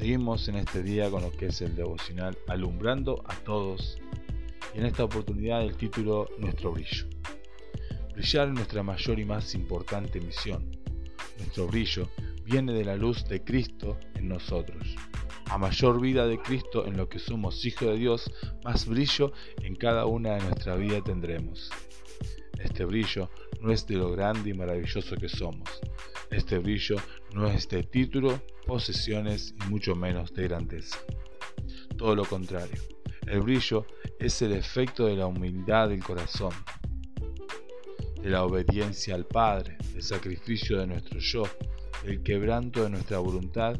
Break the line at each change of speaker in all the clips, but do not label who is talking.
Seguimos en este día con lo que es el devocional Alumbrando a todos y en esta oportunidad el título Nuestro brillo. Brillar es nuestra mayor y más importante misión. Nuestro brillo viene de la luz de Cristo en nosotros. A mayor vida de Cristo en lo que somos hijos de Dios, más brillo en cada una de nuestra vida tendremos. Este brillo no es de lo grande y maravilloso que somos. Este brillo no es de título, posesiones y mucho menos de grandeza. Todo lo contrario. El brillo es el efecto de la humildad del corazón, de la obediencia al Padre, del sacrificio de nuestro yo, del quebranto de nuestra voluntad,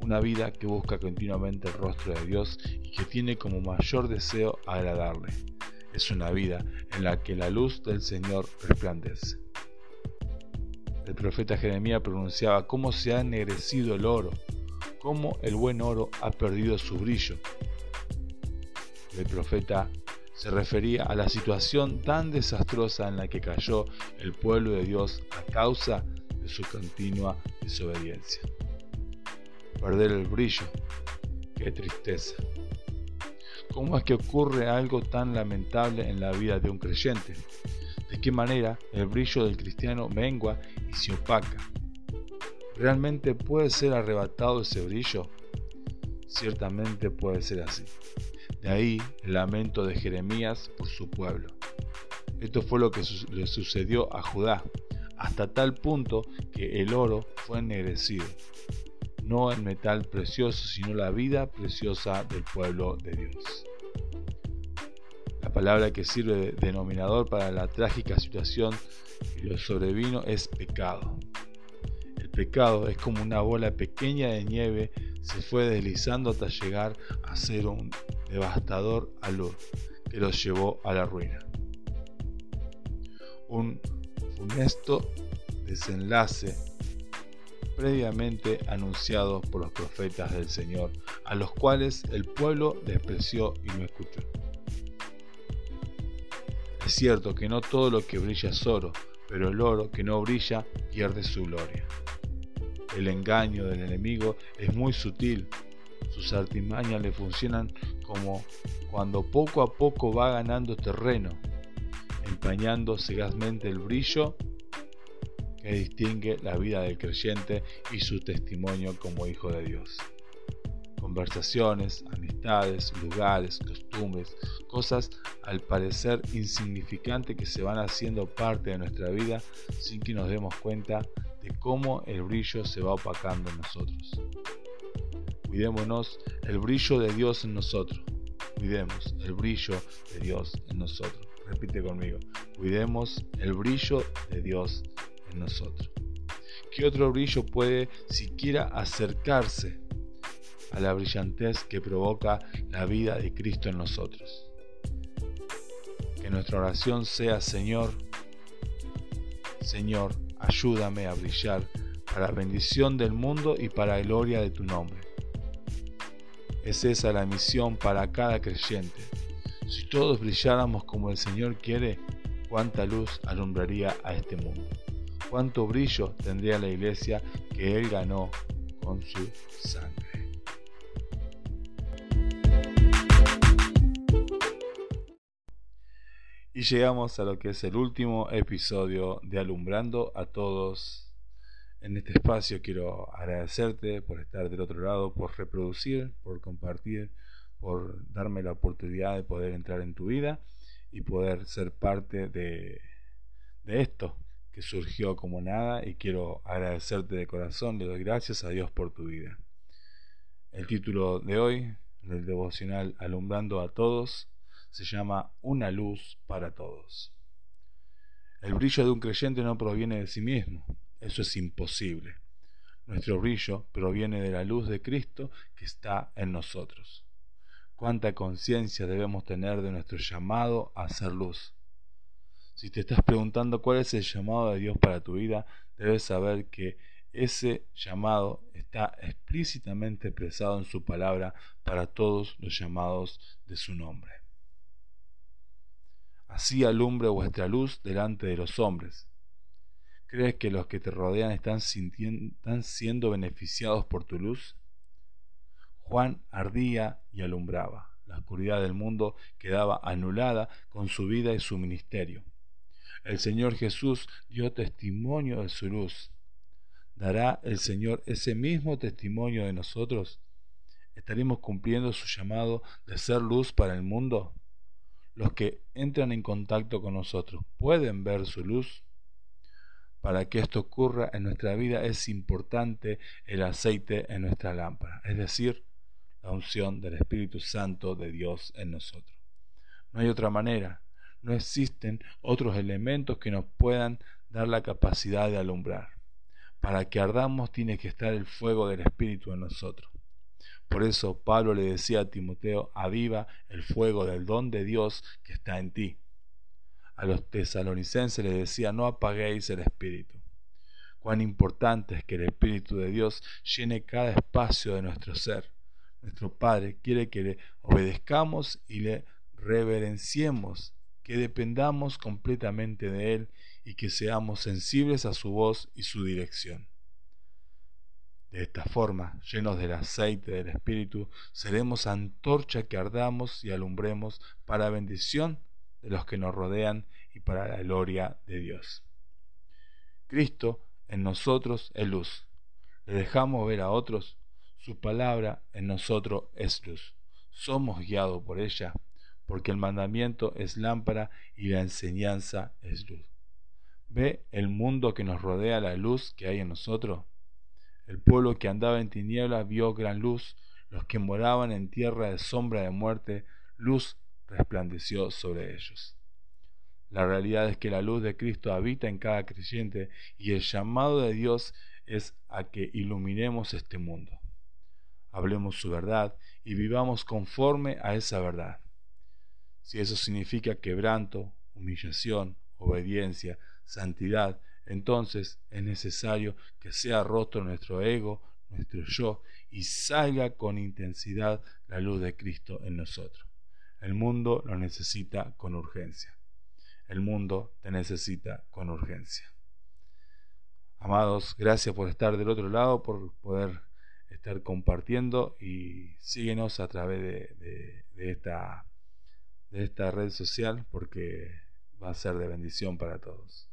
una vida que busca continuamente el rostro de Dios y que tiene como mayor deseo agradarle es una vida en la que la luz del Señor resplandece. El profeta Jeremías pronunciaba cómo se ha ennegrecido el oro, cómo el buen oro ha perdido su brillo. El profeta se refería a la situación tan desastrosa en la que cayó el pueblo de Dios a causa de su continua desobediencia. Perder el brillo, qué tristeza. ¿Cómo es que ocurre algo tan lamentable en la vida de un creyente? ¿De qué manera el brillo del cristiano mengua y se opaca? ¿Realmente puede ser arrebatado ese brillo? Ciertamente puede ser así. De ahí el lamento de Jeremías por su pueblo. Esto fue lo que le sucedió a Judá, hasta tal punto que el oro fue ennegrecido, no el metal precioso, sino la vida preciosa del pueblo de Dios. La palabra que sirve de denominador para la trágica situación que lo sobrevino es pecado. El pecado es como una bola pequeña de nieve, se fue deslizando hasta llegar a ser un devastador alud que los llevó a la ruina. Un funesto desenlace previamente anunciado por los profetas del Señor, a los cuales el pueblo despreció y no escuchó. Es cierto que no todo lo que brilla es oro, pero el oro que no brilla pierde su gloria. El engaño del enemigo es muy sutil, sus artimañas le funcionan como cuando poco a poco va ganando terreno, empañando cegazmente el brillo que distingue la vida del creyente y su testimonio como hijo de Dios. Conversaciones, amistades, lugares, costumbres, cosas al parecer insignificantes que se van haciendo parte de nuestra vida sin que nos demos cuenta de cómo el brillo se va opacando en nosotros. Cuidémonos el brillo de Dios en nosotros. Cuidemos el brillo de Dios en nosotros. Repite conmigo. Cuidemos el brillo de Dios en nosotros. ¿Qué otro brillo puede siquiera acercarse a la brillantez que provoca la vida de Cristo en nosotros? Que nuestra oración sea, Señor, Señor, ayúdame a brillar para bendición del mundo y para la gloria de tu nombre. Es esa la misión para cada creyente. Si todos brilláramos como el Señor quiere, cuánta luz alumbraría a este mundo cuánto brillo tendría la iglesia que Él ganó con su sangre. Y llegamos a lo que es el último episodio de Alumbrando a todos. En este espacio quiero agradecerte por estar del otro lado, por reproducir, por compartir, por darme la oportunidad de poder entrar en tu vida y poder ser parte de, esto, que surgió como nada y quiero agradecerte de corazón, le doy gracias a Dios por tu vida. El título de hoy, del devocional Alumbrando a Todos, se llama Una luz para todos. El brillo de un creyente no proviene de sí mismo, eso es imposible. Nuestro brillo proviene de la luz de Cristo que está en nosotros. Cuánta conciencia debemos tener de nuestro llamado a ser luz si te estás preguntando cuál es el llamado de Dios para tu vida, debes saber que ese llamado está explícitamente expresado en su palabra para todos los llamados de su nombre. Así alumbre vuestra luz delante de los hombres. ¿Crees que los que te rodean están, están siendo beneficiados por tu luz? Juan ardía y alumbraba. La oscuridad del mundo quedaba anulada con su vida y su ministerio. El Señor Jesús dio testimonio de su luz. ¿Dará el Señor ese mismo testimonio de nosotros? ¿Estaremos cumpliendo su llamado de ser luz para el mundo? ¿Los que entran en contacto con nosotros pueden ver su luz? Para que esto ocurra en nuestra vida es importante el aceite en nuestra lámpara, es decir, la unción del Espíritu Santo de Dios en nosotros. No hay otra manera, no existen otros elementos que nos puedan dar la capacidad de alumbrar. Para que ardamos tiene que estar el fuego del Espíritu en nosotros. Por eso Pablo le decía a Timoteo, aviva el fuego del don de Dios que está en ti. A los tesalonicenses les decía, no apaguéis el Espíritu. Cuán importante es que el Espíritu de Dios llene cada espacio de nuestro ser. Nuestro Padre quiere que le obedezcamos y le reverenciemos, que dependamos completamente de Él y que seamos sensibles a su voz y su dirección. De esta forma, llenos del aceite del Espíritu, seremos antorcha que ardamos y alumbremos para bendición de los que nos rodean y para la gloria de Dios. Cristo en nosotros es luz. Le dejamos ver a otros. Su palabra en nosotros es luz. Somos guiados por ella, porque el mandamiento es lámpara y la enseñanza es luz. ¿Ve el mundo que nos rodea la luz que hay en nosotros? El pueblo que andaba en tinieblas vio gran luz, los que moraban en tierra de sombra de muerte, luz resplandeció sobre ellos. La realidad es que la luz de Cristo habita en cada creyente y el llamado de Dios es a que iluminemos este mundo. Hablemos su verdad y vivamos conforme a esa verdad. Si eso significa quebranto, humillación, obediencia, santidad, entonces es necesario que sea roto nuestro ego, nuestro yo, y salga con intensidad la luz de Cristo en nosotros. El mundo lo necesita con urgencia. El mundo te necesita con urgencia. Amados, gracias por estar del otro lado, por poder estar compartiendo y síguenos a través de, esta, de esta red social porque va a ser de bendición para todos.